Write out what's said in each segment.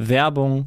Werbung.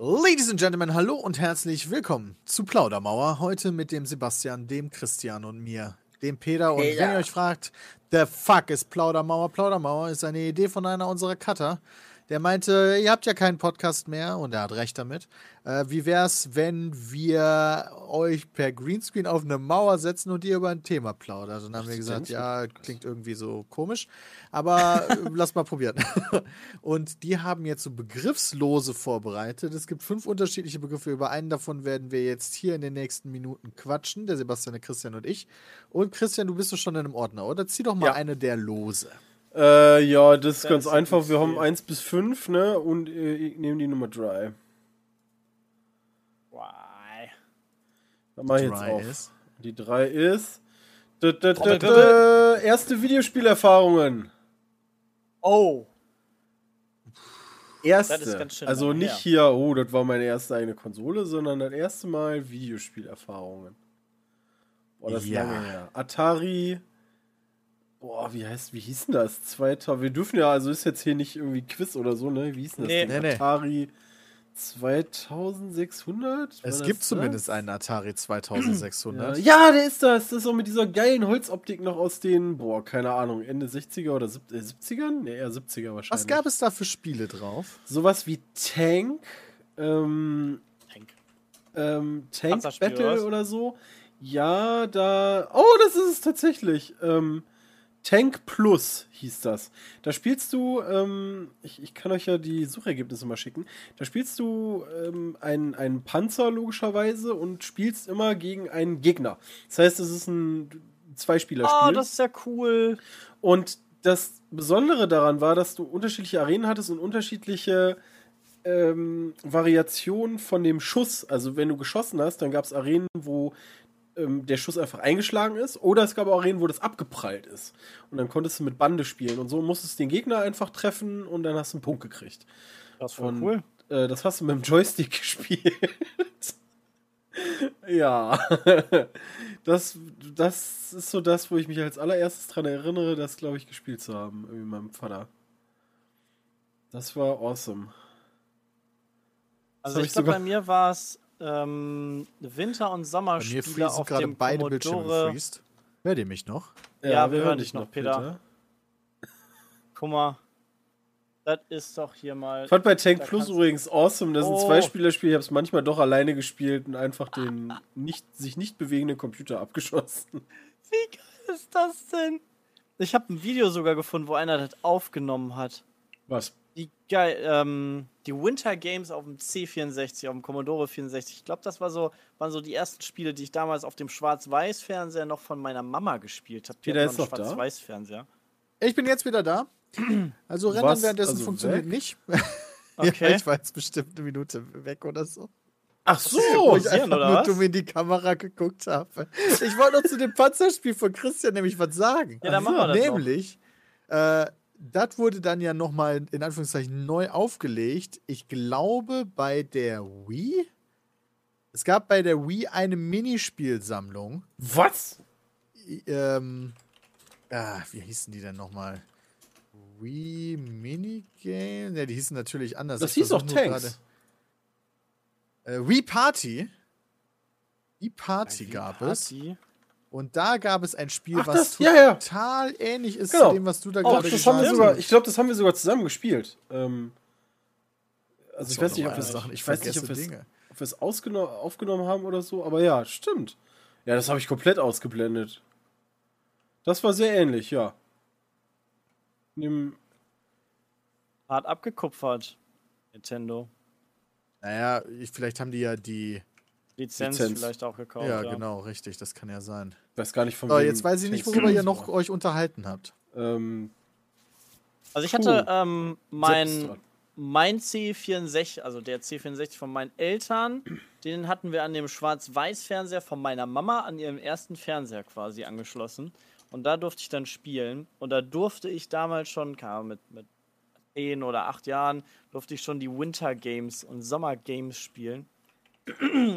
Ladies and Gentlemen, hallo und herzlich willkommen zu Plaudermauer. Heute mit dem Sebastian, dem Christian und mir, dem Peter. Und Peter. wenn ihr euch fragt, the fuck ist Plaudermauer? Plaudermauer ist eine Idee von einer unserer Cutter. Der meinte, ihr habt ja keinen Podcast mehr und er hat recht damit. Äh, wie wär's, wenn wir euch per Greenscreen auf eine Mauer setzen und ihr über ein Thema plaudert? Und dann haben wir gesagt, ja, klingt irgendwie so komisch, aber äh, lass mal probieren. und die haben jetzt so Begriffslose vorbereitet. Es gibt fünf unterschiedliche Begriffe. Über einen davon werden wir jetzt hier in den nächsten Minuten quatschen. Der Sebastian, der Christian und ich. Und Christian, du bist doch schon in einem Ordner, oder? Zieh doch mal Ja. eine der Lose. Äh, ja, das ist Das ganz ist einfach. ein Wir haben Ziel. 1 bis 5, ne? Und äh, ich nehme die Nummer 3. Why? Dann mach ich jetzt Drei auf. ist. Die 3 ist. Da, da, da, da, erste Videospielerfahrungen. Oh. Erste. Das ist ganz schön also lange nicht hier, oh, das war meine erste eigene Konsole, sondern das erste Mal Videospielerfahrungen. Boah, das ist Ja. lange her. Atari. Boah, wie heißt, wie hieß denn das? 2000. Wir dürfen ja, also ist jetzt hier nicht irgendwie Quiz oder so, ne? Wie hieß denn das? Nee. Nee, nee. Atari 2600? War Es gibt das? zumindest einen Atari 2600. Ja, ja, der ist das. Das ist auch mit dieser geilen Holzoptik noch aus den, boah, keine Ahnung, Ende 60er oder sieb- äh, 70ern? Ne, eher 70er wahrscheinlich. Was gab es da für Spiele drauf? Sowas wie Tank, ähm, Tank. ähm, Tank Battle oder so. Ja, da. Oh, das ist es tatsächlich. Ähm, Tank Plus hieß das. Da spielst du, ähm, ich, ich kann euch ja die Suchergebnisse mal schicken. Da spielst du ähm, einen, einen Panzer logischerweise und spielst immer gegen einen Gegner. Das heißt, es ist ein Zweispielerspiel. Oh, das ist ja cool. Und das Besondere daran war, dass du unterschiedliche Arenen hattest und unterschiedliche ähm, Variationen von dem Schuss. Also wenn du geschossen hast, dann gab es Arenen, wo ähm, der Schuss einfach eingeschlagen ist, oder es gab auch Arenen, wo das abgeprallt ist. Und dann konntest du mit Bande spielen und so musstest du den Gegner einfach treffen und dann hast du einen Punkt gekriegt. Das voll Und cool. äh, das hast du mit dem Joystick gespielt. ja. Das, das ist so das, wo ich mich als allererstes dran erinnere, das, glaube ich, gespielt zu haben. Irgendwie mit meinem Vater. Das war awesome. Also ich ich glaube, bei mir war es ähm, Winter- und Bei mir Sommerspiele fließen auf gerade dem beide Bildschirme Commodore. gefriest. Hört ihr mich noch? Ja, wir hören dich noch, Peter. Guck mal. Das ist doch hier mal. Ich fand bei Tank Plus übrigens awesome. Das ist ein Oh. Zweispielerspiel. Ich habe es manchmal doch alleine gespielt und einfach den nicht, sich nicht bewegenden Computer abgeschossen. Wie geil ist das denn? Ich habe ein Video sogar gefunden, wo einer das aufgenommen hat. Was? Die geil, ähm, die Winter Games auf dem C64, auf dem Commodore 64. Ich glaube, das war so, waren so die ersten Spiele, die ich damals auf dem Schwarz-Weiß-Fernseher noch von meiner Mama gespielt habe. Peter ist noch da? Schwarz-Weiß-Fernseher. Ich bin jetzt wieder da. Also Rennen warst währenddessen also funktioniert weg? nicht. Okay. ja, ich war jetzt bestimmt eine Minute weg oder so. Ach so! Wo ich einfach oder nur was? dumm in die Kamera geguckt habe. Ich wollte noch zu dem Panzerspiel von Christian nämlich was sagen. Ja, dann machen wir das noch. Nämlich, äh, das wurde dann ja nochmal in Anführungszeichen neu aufgelegt. Ich glaube bei der Wii. Es gab bei der Wii eine Minispielsammlung. Was? ähm, ah, wie hießen die denn nochmal? Wii Minigame? Ne, die hießen natürlich anders. Das Ich hieß auch Tanks. gerade- Äh, Wii Party. Wii Party Wie gab es. Und da gab es ein Spiel, Ach, was das- ja, ja. total ähnlich ist Genau. zu dem, was du da gerade gesagt sogar, hast. ich glaube, das haben wir sogar zusammen gespielt. Ähm, also ich weiß nicht, ob wir Sachen, ich ich weiß nicht, ob wir es Dinge. ob wir es ausgeno- aufgenommen haben oder so, aber ja, stimmt. Ja, das habe ich komplett ausgeblendet. Das war sehr ähnlich, ja. Nimm, Hart abgekupfert. Nintendo. Naja, ich, vielleicht haben die ja die. Lizenz, Lizenz. vielleicht auch gekauft. ja, genau, richtig, das kann ja sein. weiß gar nicht von So, wem jetzt weiß ich nicht, worüber ihr noch war. euch unterhalten habt. Ähm, Also ich hatte ähm, mein, mein C64, also der C64 von meinen Eltern, den hatten wir an dem Schwarz-Weiß-Fernseher von meiner Mama an ihrem ersten Fernseher quasi angeschlossen. Und da durfte ich dann spielen. Und da durfte ich damals schon, keine Ahnung, mit, mit 10 oder 8 Jahren, durfte ich schon die Winter Games und Sommer Games spielen.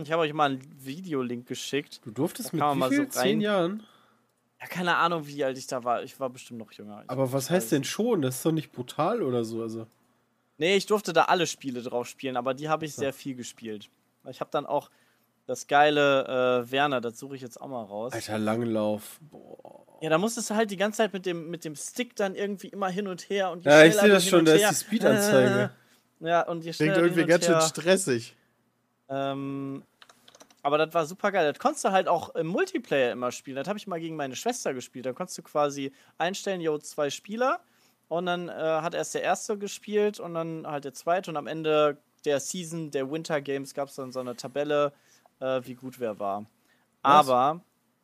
Ich habe euch mal einen Videolink geschickt. Du durftest mit wie mal viel? so rein- Zehn Jahren? Ja, keine Ahnung, wie alt ich da war. Ich war bestimmt noch jünger. Ich Aber was heißt denn schon? Das ist doch nicht brutal oder so. Also. Nee, ich durfte da alle Spiele drauf spielen, aber die habe ich sehr viel gespielt. Ich habe dann auch das geile äh, Werner, das suche ich jetzt auch mal raus. Alter, Langlauf. Boah. Ja, da musstest du halt die ganze Zeit mit dem, mit dem Stick dann irgendwie immer hin und her und Ja, ich sehe das schon, da ist die Speedanzeige. Äh, ja, und je Klingt schneller du irgendwie hin ganz schön stressig. Ähm, aber das war super geil. Das konntest du halt auch im Multiplayer immer spielen. Das habe ich mal gegen meine Schwester gespielt. Da konntest du quasi einstellen, yo, zwei Spieler. Und dann äh, hat erst der erste gespielt und dann halt der zweite. Und am Ende der Season der Winter Games gab es dann so eine Tabelle, äh, wie gut wer war. Aber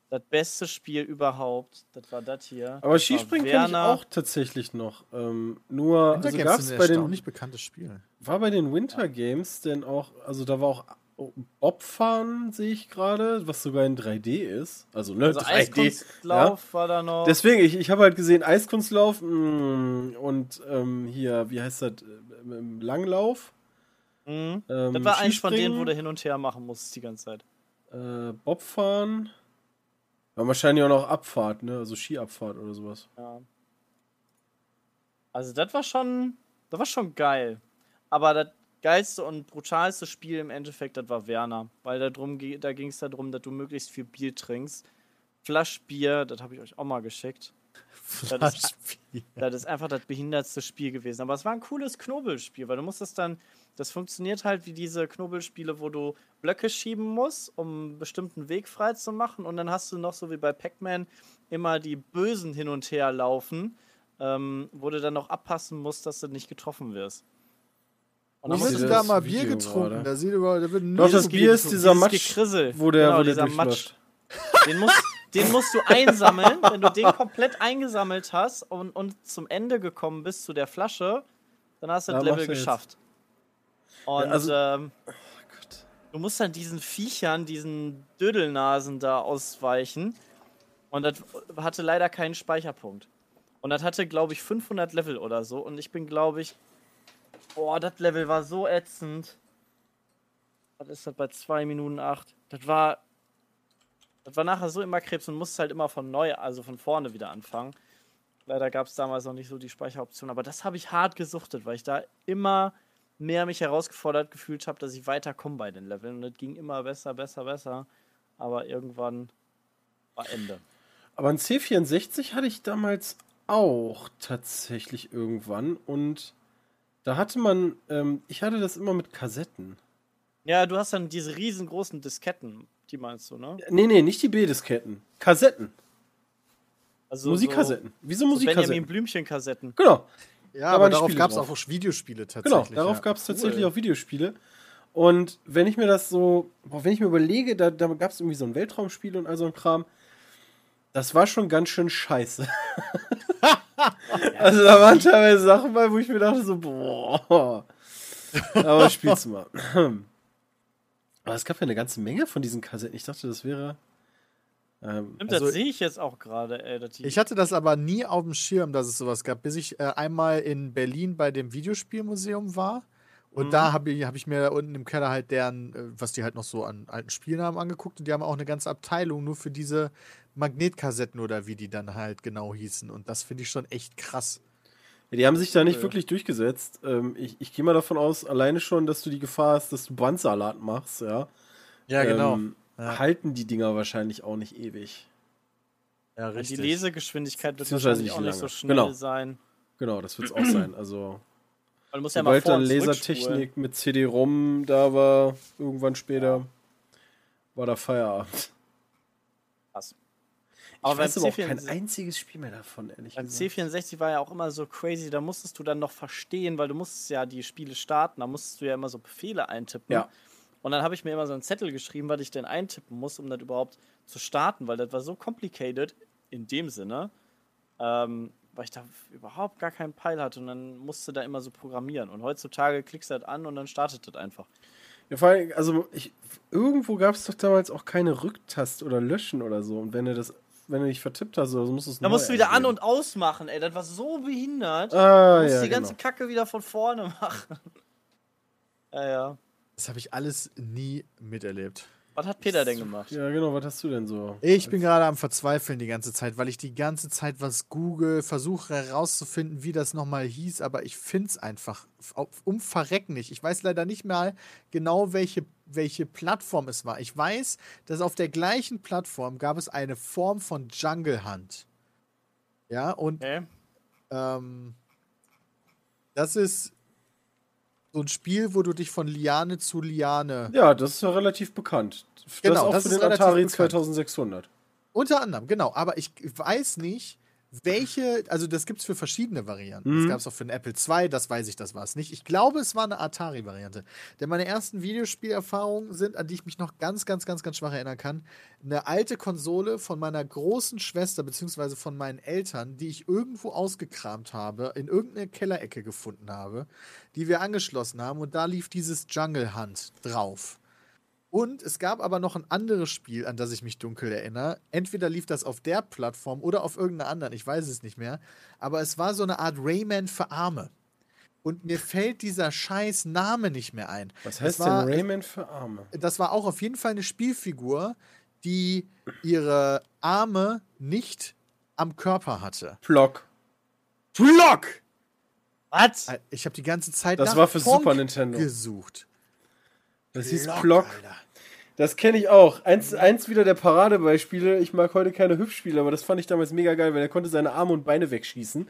das beste Spiel überhaupt, das war das hier. Aber Das Skspringen war kenne ich auch tatsächlich noch. Ähm, nur, also Winter gab Games es ist ein bei den, erstaunlich bekanntes Spiel. war bei den Winter Games denn auch, also da war auch Bobfahren, sehe ich gerade, was sogar in 3D ist. Also, ne, Also 3D. Eiskunstlauf war da noch. Deswegen, ich, ich habe halt gesehen, Eiskunstlauf mh, und ähm, hier, wie heißt das, ähm, Langlauf. Mhm. Ähm, Das war eins von denen, Skispringen, wo du hin und her machen musstest die ganze Zeit. Äh, Bobfahren. Ja, wahrscheinlich auch noch Abfahrt, ne? Also Skiabfahrt oder sowas. Ja. Also das war schon, das war schon geil. Aber das geilste und brutalste Spiel im Endeffekt, das war Werner. Weil da, drum, da ging es darum, dass du möglichst viel Bier trinkst. Flaschbier, das habe ich euch auch mal geschickt. Das ist- Flaschbier. Das ist einfach das behindertste Spiel gewesen. Aber es war ein cooles Knobelspiel, weil du musstest dann, das funktioniert halt wie diese Knobelspiele, wo du Blöcke schieben musst, um einen bestimmten Weg frei zu machen. Und dann hast du noch so wie bei Pac-Man immer die Bösen hin und her laufen, ähm, wo du dann noch abpassen musst, dass du nicht getroffen wirst. Und dann sehe du da mal Video Bier getrunken? gerade. Da sieht über, da wird Doch, nur das Bier ist dieser Matsch, Gekrissel. wo der, genau, wo der dieser durchläuft. Den musst, den musst du einsammeln. Wenn du den komplett eingesammelt hast und, und zum Ende gekommen bist zu der Flasche, dann hast du Ja, das Level geschafft. Und also- ähm, Gott. du musst dann diesen Viechern, diesen Dödelnasen da ausweichen. Und das hatte leider keinen Speicherpunkt. Und das hatte, glaube ich, 500 Level oder so. Und ich bin, glaube ich, boah, das Level war so ätzend. Was ist das bei 2 Minuten 8? Das war, das war nachher so immer Krebs und musste halt immer von neu, also von vorne wieder anfangen. Leider gab es damals noch nicht so die Speicheroption, aber das habe ich hart gesuchtet, weil ich da immer mehr mich herausgefordert gefühlt habe, dass ich weiterkomme bei den Leveln. Und es ging immer besser, besser, besser. Aber irgendwann war Ende. Aber ein C64 hatte ich damals auch tatsächlich irgendwann und da hatte man, ähm, ich hatte das immer mit Kassetten. Ja, du hast dann diese riesengroßen Disketten, die meinst du, ne? Nee, nee, nicht die B-Disketten. Kassetten. Also Musikkassetten. Wieso So, so Benjamin Musikkassetten? Blümchen-Kassetten. genau, Ja, Da aber darauf gab es auch Videospiele genau. tatsächlich. Darauf ja. gab es tatsächlich Cool. auch Videospiele. Und wenn ich mir das so, boah, wenn ich mir überlege, da, da gab es irgendwie so ein Weltraumspiel und all so ein Kram, das war schon ganz schön scheiße. also da waren teilweise Sachen bei, wo ich mir dachte so, boah. Aber spielst du mal. Aber es gab ja eine ganze Menge von diesen Kassetten. Ich dachte, das wäre. Ähm, Stimmt, Also- das sehe ich jetzt auch gerade, die- Ich hatte das aber nie auf dem Schirm, dass es sowas gab, bis ich äh, einmal in Berlin bei dem Videospielmuseum war. Und Mhm. da habe ich, hab ich mir da unten im Keller halt deren, äh, was die halt noch so an alten Spielen haben, angeguckt. Und die haben auch eine ganze Abteilung nur für diese Magnetkassetten oder wie die dann halt genau hießen. Und das finde ich schon echt krass. Ja, die haben sich da nicht Cool. wirklich durchgesetzt. Ähm, ich ich gehe mal davon aus, alleine schon, dass du die Gefahr hast, dass du Bandsalat machst, ja. Ja, Ähm, Ja. Halten die Dinger wahrscheinlich auch nicht ewig. Ja, Die richtig. Lesegeschwindigkeit wird wahrscheinlich auch nicht nicht so schnell Genau. sein. Genau, das wird es auch sein. Also, Man muss ja mal dann Lasertechnik mit CD-ROM da war, irgendwann später, war da Feierabend. Krass. Ich Aber weiß aber auch kein C64 einziges Spiel mehr davon, ehrlich Beim gesagt. C64 war ja auch immer so crazy, da musstest du dann noch verstehen, weil du musstest ja die Spiele starten, da musstest du ja immer so Befehle eintippen. Ja. Und dann habe ich mir immer so einen Zettel geschrieben, was ich denn eintippen muss, um das überhaupt zu starten, weil das war so complicated in dem Sinne, ähm, weil ich da überhaupt gar keinen Peil hatte und dann musste da immer so programmieren. Und heutzutage klickst du das an und dann startet das einfach. Ja, vor allem, also ich, irgendwo gab es doch damals auch keine Rücktast oder Löschen oder so. Und wenn du das, wenn du dich vertippt hast, oder so, musst du es Da musst du wieder an eingeben. und ausmachen, ey. Das war so behindert. Ah, du musst ja, die ganze genau. Kacke wieder von vorne machen. ja, ja. Das habe ich alles nie miterlebt. Was hat Peter denn gemacht? Ja, genau, was hast du denn so? Ich bin gerade am Verzweifeln die ganze Zeit, weil ich die ganze Zeit was google, versuche herauszufinden, wie das nochmal hieß, aber ich finde es einfach um Verrecken nicht. Ich weiß leider nicht mehr genau, welche, welche Plattform es war. Ich weiß, dass auf der gleichen Plattform gab es eine Form von Jungle Hunt. Ja, und Okay. ähm, das ist so ein Spiel, wo du dich von Liane zu Liane Ja, das ist ja relativ bekannt. Das Genau, ist auch das für ist den Atari bekannt. 2600. Unter anderem, genau. Aber ich weiß nicht, welche, also das gibt es für verschiedene Varianten. Das Mhm. gab es auch für den Apple II, das weiß ich, das war es nicht. Ich glaube, es war eine Atari-Variante. Denn meine ersten Videospielerfahrungen sind, an die ich mich noch ganz, ganz, ganz, ganz schwach erinnern kann, eine alte Konsole von meiner großen Schwester, beziehungsweise von meinen Eltern, die ich irgendwo ausgekramt habe, in irgendeine Kellerecke gefunden habe, die wir angeschlossen haben und da lief dieses Jungle Hunt drauf. Und es gab aber noch ein anderes Spiel, an das ich mich dunkel erinnere. Entweder lief das auf der Plattform oder auf irgendeiner anderen, ich weiß es nicht mehr. Aber es war so eine Art Rayman für Arme. Und mir fällt dieser scheiß Name nicht mehr ein. Was heißt war, denn Rayman für Arme? Das war auch auf jeden Fall eine Spielfigur, die ihre Arme nicht am Körper hatte. Plock. Block! Was? Ich habe die ganze Zeit Das nach war für Super Nintendo. gesucht. Das hieß Block, Plock. Alter. Das kenne ich auch. Eins, eins wieder der Paradebeispiele. Ich mag heute keine Hüpfspiele, aber das fand ich damals mega geil, weil er konnte seine Arme und Beine wegschießen.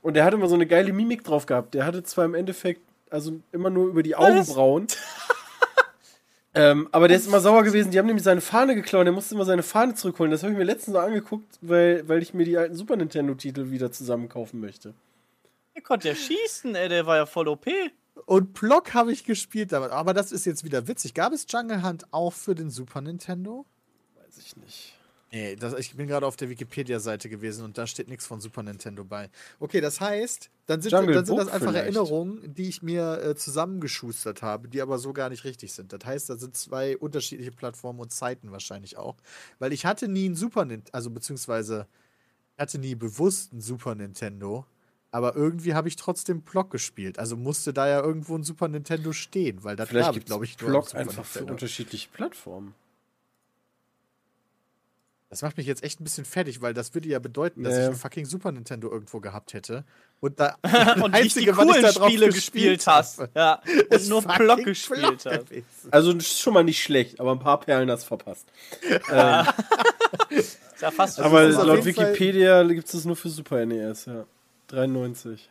Und der hatte immer so eine geile Mimik drauf gehabt. Der hatte zwar im Endeffekt also immer nur über die Augenbrauen. ähm, aber der ist immer sauer gewesen. Die haben nämlich seine Fahne geklaut. Der musste immer seine Fahne zurückholen. Das habe ich mir letztens so angeguckt, weil, weil ich mir die alten Super Nintendo-Titel wieder zusammen kaufen möchte. Der konnte ja schießen, ey, der war ja voll OP. Und Block habe ich gespielt damit. Aber das ist jetzt wieder witzig. Gab es Jungle Hunt auch für den Super Nintendo? Weiß ich nicht. Nee, das, ich bin gerade auf der Wikipedia-Seite gewesen und da steht nichts von Super Nintendo bei. Okay, das heißt, dann sind, Jungle dann sind das einfach vielleicht. Erinnerungen, die ich mir äh, zusammengeschustert habe, die aber so gar nicht richtig sind. Das heißt, da sind zwei unterschiedliche Plattformen und Zeiten wahrscheinlich auch. Weil ich hatte nie ein Super Nintendo, also beziehungsweise ich hatte nie bewusst ein Super Nintendo, aber irgendwie habe ich trotzdem Block gespielt. Also musste da ja irgendwo ein Super Nintendo stehen, weil das gab, gibt es glaube ich, nur Block einfach für unterschiedliche Plattformen. Das macht mich jetzt echt ein bisschen fertig, weil das würde ja bedeuten, dass Nee. ich ein fucking Super Nintendo irgendwo gehabt hätte. Und da Und nicht die was ich coolen da Spiele gespielt hast. habe, Ja, und ist nur Block gespielt Block hast. Also das ist schon mal nicht schlecht, aber ein paar Perlen hast du verpasst. Ist ja fast aber ist auf laut Wikipedia gibt es das nur für Super NES, ja. 93.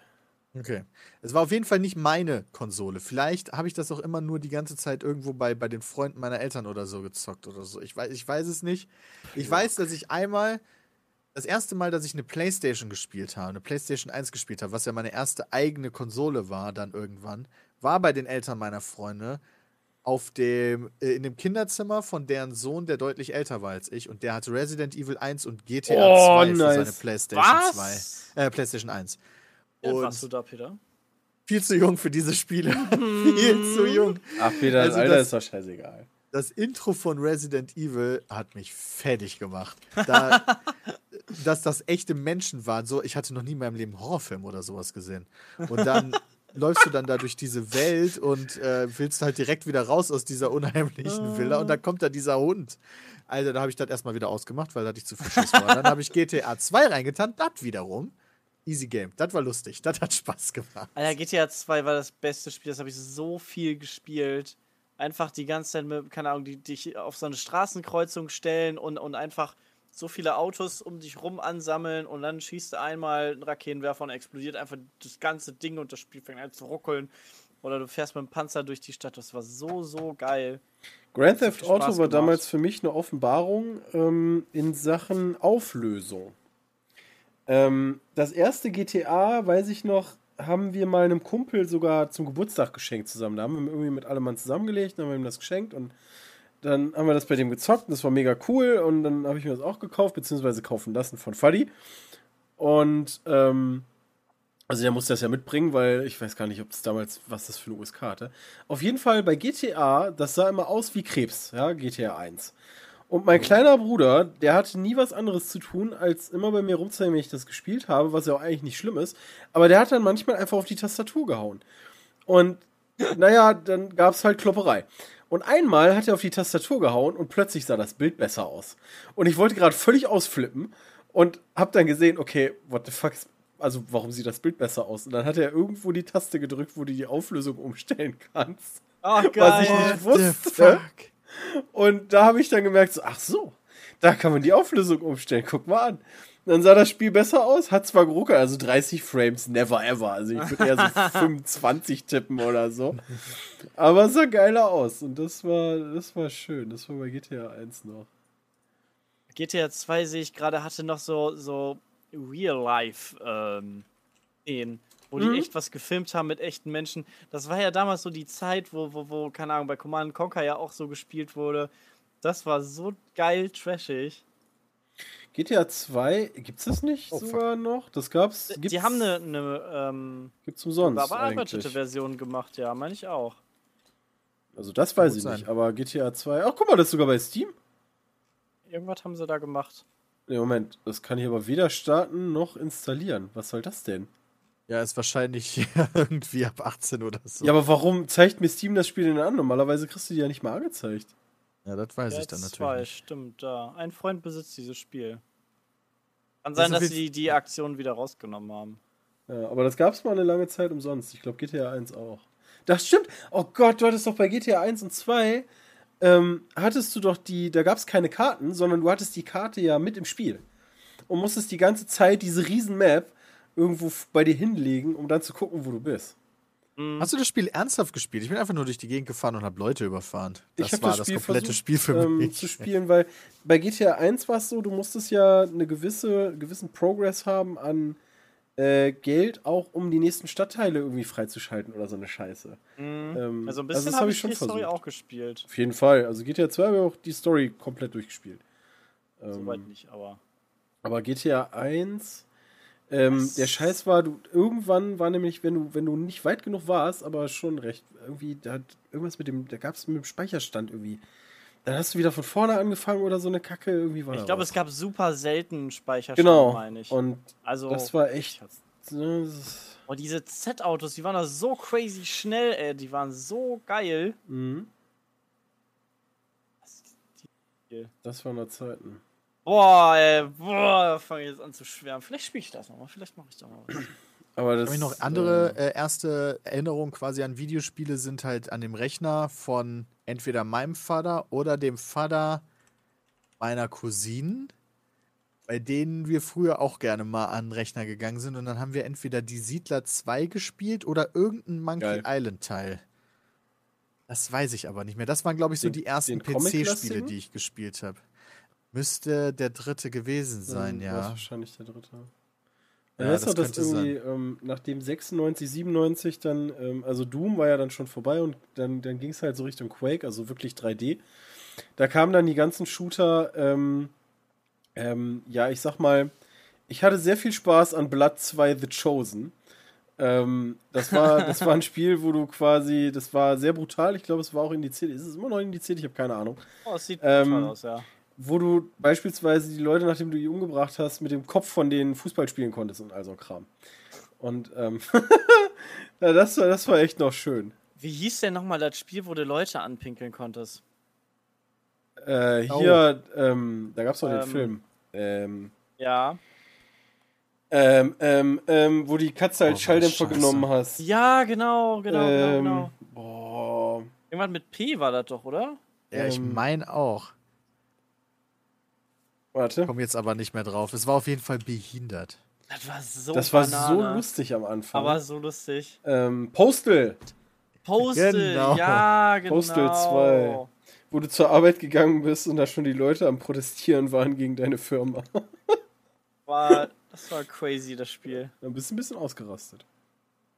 Okay. Es war auf jeden Fall nicht meine Konsole. Vielleicht habe ich das auch immer nur die ganze Zeit irgendwo bei, bei den Freunden meiner Eltern oder so gezockt oder so. Ich weiß, ich weiß es nicht. Ich weiß, dass ich einmal, das erste Mal, dass ich eine Playstation gespielt habe, eine Playstation 1 gespielt habe, was ja meine erste eigene Konsole war dann irgendwann, war bei den Eltern meiner Freunde auf dem, äh, in dem Kinderzimmer von deren Sohn, der deutlich älter war als ich. Und der hatte Resident Evil 1 und GTA Oh, 2 für seine nice. Playstation Was? 2. Äh, Playstation 1. Wie alt Und- warst du da, Peter? viel zu jung für diese Spiele. viel zu jung. Ach, Peter, Also Alter, das- ist doch scheißegal. Das Intro von Resident Evil hat mich fertig gemacht. Da, dass das echte Menschen waren. So, ich hatte noch nie in meinem Leben einen Horrorfilm oder sowas gesehen. Und dann läufst du dann da durch diese Welt und äh, willst halt direkt wieder raus aus dieser unheimlichen Villa und dann kommt da dieser Hund. Also da habe ich das erstmal wieder ausgemacht, weil da hatte ich zu viel Schiss vor. Dann habe ich GTA 2 reingetan, das wiederum. Easy Game. Das war lustig. Das hat Spaß gemacht. Alter, GTA 2 war das beste Spiel, das habe ich so viel gespielt. Einfach die ganze Zeit mit, keine Ahnung, die dich auf so eine Straßenkreuzung stellen und, und einfach so viele Autos um dich rum ansammeln und dann schießt du einmal einen Raketenwerfer und explodiert einfach das ganze Ding und das Spiel fängt an zu ruckeln. Oder du fährst mit dem Panzer durch die Stadt. Das war so, so geil. Grand Theft viel Spaß Auto war gemacht. damals für mich eine Offenbarung ähm, in Sachen Auflösung. Ähm, das erste GTA, weiß ich noch, haben wir mal einem Kumpel sogar zum Geburtstag geschenkt zusammen. Da haben wir irgendwie mit allem Mann zusammengelegt, dann haben wir ihm das geschenkt und dann haben wir das bei dem gezockt und das war mega cool und dann habe ich mir das auch gekauft, beziehungsweise kaufen lassen von Fuddy. Und ähm, also der musste das ja mitbringen, weil ich weiß gar nicht, ob es damals, was das für eine USK hatte. Auf jeden Fall bei GTA, das sah immer aus wie Krebs, ja, GTA 1. Und mein kleiner Bruder, der hatte nie was anderes zu tun, als immer bei mir rumzuhängen, wenn ich das gespielt habe, was ja auch eigentlich nicht schlimm ist. Aber der hat dann manchmal einfach auf die Tastatur gehauen. Und naja, dann gab es halt Klopperei. Und einmal hat er auf die Tastatur gehauen und plötzlich sah das Bild besser aus. Und ich wollte gerade völlig ausflippen und hab dann gesehen, okay, what the fuck ist, also warum sieht das Bild besser aus? Und dann hat er irgendwo die Taste gedrückt, wo du die Auflösung umstellen kannst. Oh, Was ich nicht wusste. Und da habe ich dann gemerkt, so, ach so, da kann man die Auflösung umstellen. Guck mal an. Dann sah das Spiel besser aus, hat zwar geruckelt, also 30 Frames, never ever. Also ich würde eher so 25 tippen oder so. Aber es sah geiler aus. Und das war, das war schön. Das war bei GTA 1 noch. GTA 2 sehe ich gerade, hatte noch so, so Real-Life-Szenen, wo Mhm. die echt was gefilmt haben mit echten Menschen. Das war ja damals so die Zeit, wo, wo, wo keine Ahnung, bei Command Conquer ja auch so gespielt wurde. Das war so geil trashig. GTA 2, gibt's das nicht Oh, fuck. sogar noch? Das gab's. Gibt's, Die haben eine, eine ähm, Gibt's umsonst überarbeitete eigentlich. Version gemacht, ja, meine ich auch. Also das weiß gut ich sein. nicht, aber GTA 2. Ach, guck mal, das ist sogar bei Steam. Irgendwas haben sie da gemacht. Nee, Moment, das kann ich aber weder starten noch installieren. Was soll das denn? Ja, ist wahrscheinlich irgendwie ab 18 oder so. Ja, aber warum zeigt mir Steam das Spiel denn an? Normalerweise kriegst du die ja nicht mal angezeigt. Ja, das weiß Ja, ich dann zwei, natürlich. nicht. stimmt, da. Ein Freund besitzt dieses Spiel. Kann Das sein, auf dass sie die, Aktion wieder rausgenommen haben. Ja, aber das gab's mal eine lange Zeit umsonst. Ich glaube GTA 1 auch. Das stimmt. Oh Gott, du hattest doch bei GTA 1 und 2 ähm, hattest du doch die, da gab's keine Karten, sondern du hattest die Karte ja mit im Spiel. Und musstest die ganze Zeit diese riesen Map irgendwo bei dir hinlegen, um dann zu gucken, wo du bist. Mhm. Hast du das Spiel ernsthaft gespielt? Ich bin einfach nur durch die Gegend gefahren und habe Leute überfahren. Das ich habe war das, das, Spiel komplette versucht, Spiel für ähm, mich. zu spielen, weil bei GTA 1 war es so, du musstest ja eine gewisse gewissen Progress haben an äh, Geld, auch um die nächsten Stadtteile irgendwie freizuschalten oder so eine Scheiße. Mhm. Ähm, Also ein das bisschen hab habe ich schon die Story versucht. auch gespielt. Auf jeden Fall. Also GTA 2 habe ich auch die Story komplett durchgespielt. Ähm, Soweit nicht, aber. aber GTA 1, ähm, der Scheiß war, du irgendwann war nämlich, wenn du, wenn du nicht weit genug warst, aber schon recht, irgendwie, da hat irgendwas mit dem, da gab es mit dem Speicherstand irgendwie. Dann hast du wieder von vorne angefangen oder so eine Kacke, irgendwie war Ich da glaube, es gab super selten Speicherstand, genau. meine ich. Und also, das war echt. ne, das- oh, diese Z-Autos, die waren da so crazy schnell, ey. Die waren so geil. Mhm. Das waren noch Zeiten. Boah, ey, boah, da fange ich jetzt an zu schwärmen. Vielleicht spiele ich das nochmal, vielleicht mache ich da mal was. Aber das Habe ich noch andere äh, erste Erinnerungen quasi an Videospiele sind halt an dem Rechner von entweder meinem Vater oder dem Vater meiner Cousinen, bei denen wir früher auch gerne mal an den Rechner gegangen sind und dann haben wir entweder die Siedler 2 gespielt oder irgendein Monkey Geil. Island Teil. Das weiß ich aber nicht mehr. Das waren, glaube ich, so Den- die ersten? PC-Spiele, die ich gespielt habe. Müsste der dritte gewesen sein, war es ja. wahrscheinlich der dritte. Ja, Ja, das das könnte irgendwie, ähm, nachdem 96, 97 dann, ähm, also Doom war ja dann schon vorbei und dann, dann ging es halt so Richtung Quake, also wirklich 3D. Da kamen dann die ganzen Shooter, ähm, ähm, ja, ich sag mal, ich hatte sehr viel Spaß an Blood 2 The Chosen. Ähm, das, war, das war ein Spiel, wo du quasi, das war sehr brutal, ich glaube, es war auch indiziert, ist es immer noch indiziert, ich habe keine Ahnung Oh, es sieht Ähm, toll aus, ja. Wo du beispielsweise die Leute, nachdem du die umgebracht hast, mit dem Kopf von denen Fußball spielen konntest und all so Kram. Und ähm, ja, das, war, das war echt noch schön. Wie hieß denn nochmal das Spiel, wo du Leute anpinkeln konntest? Äh, hier, ähm, da gab es doch den Ähm. Film. Ähm, Ja. ähm, ähm, ähm, wo die Katze halt Oh, Schalldämpfer genommen hast. Ja, genau, genau, ähm, genau, genau. Boah. Irgendwann mit P war das doch, oder? Ja, ich ähm, meine auch. Warte. Komme jetzt aber nicht mehr drauf. Es war auf jeden Fall behindert. Das war so Das war so lustig am Anfang. Aber so lustig. ähm, Postal, Postal, Genau. ja, genau. Postal 2. wo du zur Arbeit gegangen bist und da schon die Leute am Protestieren waren gegen deine Firma. War, das war crazy, das Spiel. Dann bist du ein bisschen ausgerastet.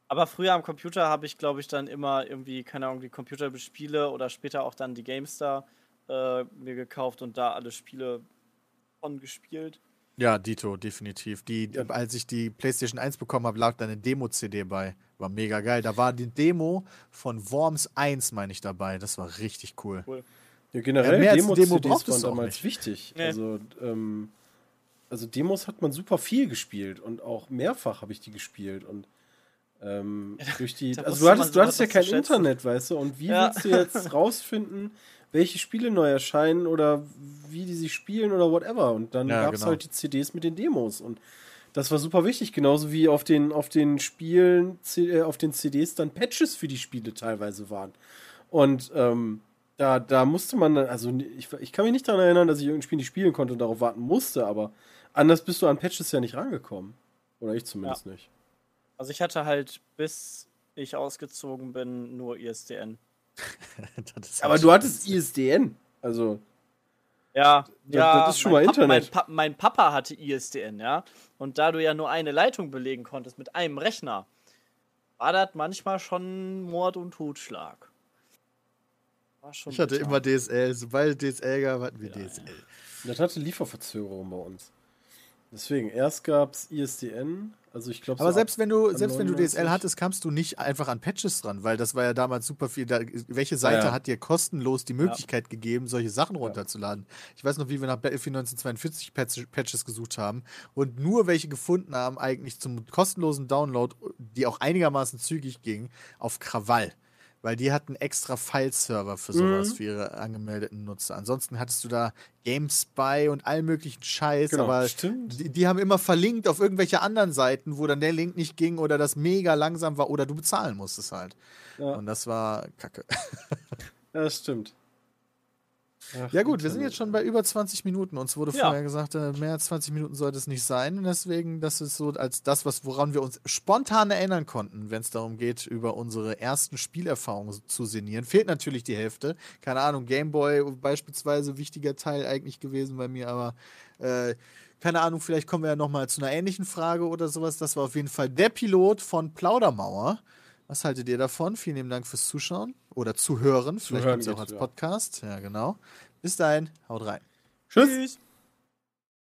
Aber früher am Computer habe ich, glaube ich, dann immer irgendwie, keine Ahnung, die Computerspiele oder später auch dann die GameStar äh, mir gekauft und da alle Spiele von gespielt. Ja, Dito, definitiv. Die, Ja. Als ich die PlayStation 1 bekommen habe, lag da eine Demo-CD bei. War mega geil. Da war die Demo von Worms 1, meine ich, dabei. Das war richtig cool. Ja, generell Ja, mehr Demo brauchtest waren damals nicht. wichtig. Nee. Also, ähm, also Demos hat man super viel gespielt und auch mehrfach habe ich die gespielt und ähm, durch die. da Also du hattest, du hattest ja kein. Internet, weißt du, und wie Ja. willst du jetzt rausfinden, welche Spiele neu erscheinen oder wie die sich spielen oder whatever? Und dann Ja, gab es genau. halt die CDs mit den Demos und das war super wichtig, genauso wie auf den, auf den Spielen, äh, auf den CDs dann Patches für die Spiele teilweise waren. Und ähm, da, da musste man dann, also ich, ich kann mich nicht daran erinnern, dass ich irgendein Spiel nicht spielen konnte und darauf warten musste, aber anders bist du an Patches ja nicht rangekommen. Oder ich zumindest nicht. Also ich hatte halt, bis ich ausgezogen bin, nur ISDN. Das ist Aber du hattest ISDN. Also, Ja, Das- ja. das ist schon mein mal Pap- Mein, Internet. Pa mein Papa hatte ISDN, ja. Und da du ja nur eine Leitung belegen konntest mit einem Rechner, war das manchmal schon Mord und Totschlag. War schon Ich hatte bitter. immer DSL. Sobald DSL gab, hatten wir Ja, DSL. das hatte Lieferverzögerung bei uns. Deswegen, erst gab es ISDN. Also, ich glaube, Aber selbst wenn du, selbst wenn du 99. DSL hattest, kamst du nicht einfach an Patches dran, weil das war ja damals super viel. Da, welche Seite Ja. hat dir kostenlos die Möglichkeit gegeben, solche Sachen runterzuladen? Ich weiß noch, wie wir nach Battlefield 1942 Patch, Patches gesucht haben und nur welche gefunden haben, eigentlich zum kostenlosen Download, die auch einigermaßen zügig ging, auf Krawall. Weil die hatten extra File-Server für sowas, Mhm. für ihre angemeldeten Nutzer. Ansonsten hattest du da GameSpy und all möglichen Scheiß, Genau, aber die, die haben immer verlinkt auf irgendwelche anderen Seiten, wo dann der Link nicht ging oder das mega langsam war oder du bezahlen musstest halt. Ja, Und das war kacke. ja, das stimmt. Ach, Ja gut, wir sind jetzt schon bei über 20 Minuten. Uns wurde Ja. vorher gesagt, äh, mehr als 20 Minuten sollte es nicht sein. Und deswegen, das ist so als das, was, woran wir uns spontan erinnern konnten, wenn es darum geht, über unsere ersten Spielerfahrungen zu sinnieren. Fehlt natürlich die Hälfte. Keine Ahnung, Gameboy beispielsweise, wichtiger Teil eigentlich gewesen bei mir, aber äh, keine Ahnung, vielleicht kommen wir ja nochmal zu einer ähnlichen Frage oder sowas. Das war auf jeden Fall der Pilot von Plaudermauer. Was haltet ihr davon? Vielen lieben Dank fürs Zuschauen oder Zuhören. Vielleicht gibt es auch als. Podcast. Ja, genau. Bis dahin, haut rein. Tschüss. Tschüss.